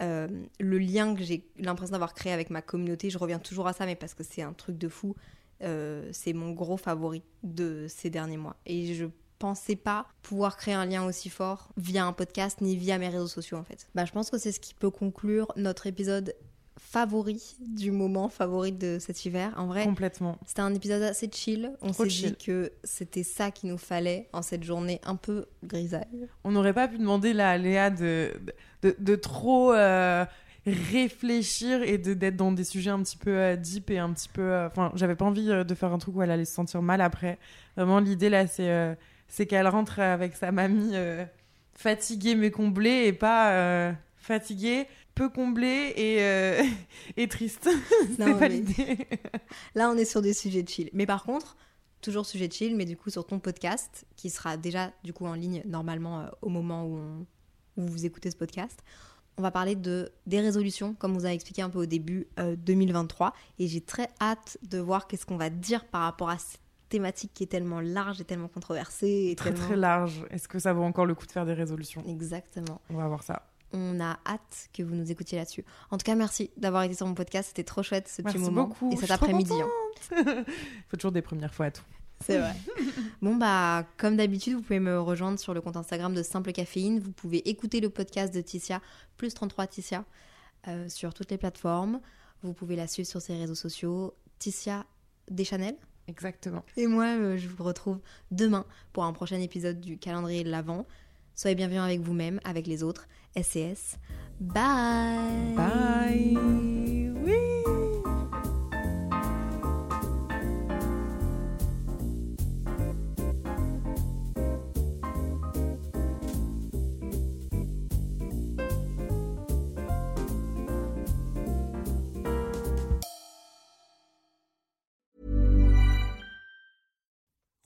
Euh, le lien que j'ai l'impression d'avoir créé avec ma communauté, je reviens toujours à ça, mais parce que c'est un truc de fou. euh, c'est mon gros favori de ces derniers mois. Et je pensais pas pouvoir créer un lien aussi fort via un podcast ni via mes réseaux sociaux en fait. Bah, je pense que c'est ce qui peut conclure notre épisode favori du moment favori de cet hiver. En vrai, Complètement. c'était un épisode assez chill. On s'est dit que c'était ça qu'il nous fallait en cette journée un peu grisaille. On n'aurait pas pu demander là, à Léa de, de, de trop euh, réfléchir et de d'être dans des sujets un petit peu euh, deep et un petit peu. euh, Enfin, j'avais pas envie de faire un truc où elle allait se sentir mal après. Vraiment, l'idée là, c'est c'est qu'elle rentre avec sa mamie fatiguée mais comblée et pas fatiguée, peu comblée et, euh, et triste. c'est Non, pas mais- l'idée. Là, on est sur des sujets chill. Mais par contre, toujours sujet chill, mais du coup sur ton podcast, qui sera déjà du coup en ligne normalement euh, au moment où, on- où vous écoutez ce podcast, on va parler de des résolutions, comme on vous a expliqué un peu au début euh, 2023. Et j'ai très hâte de voir qu'est-ce qu'on va dire par rapport à cette thématique qui est tellement large et tellement controversée. Et Très tellement... très large. Est-ce que ça vaut encore le coup de faire des résolutions? Exactement. On va voir ça. On a hâte que vous nous écoutiez là-dessus. En tout cas, merci d'avoir été sur mon podcast. C'était trop chouette ce Merci petit moment. beaucoup. Et cet après-midi. hein. Il faut toujours des premières fois à tout. C'est vrai. bon, bah, comme d'habitude, vous pouvez me rejoindre sur le compte Instagram de Simple Caféine. Vous pouvez écouter le podcast de Ticia, plus 33 Ticia, euh, sur toutes les plateformes. Vous pouvez la suivre sur ses réseaux sociaux, Ticia Deschanel. Exactement. Et moi, euh, je vous retrouve demain pour un prochain épisode du calendrier de l'Avent. Soyez bienvenus avec vous-même, avec les autres. SCS. Bye Bye.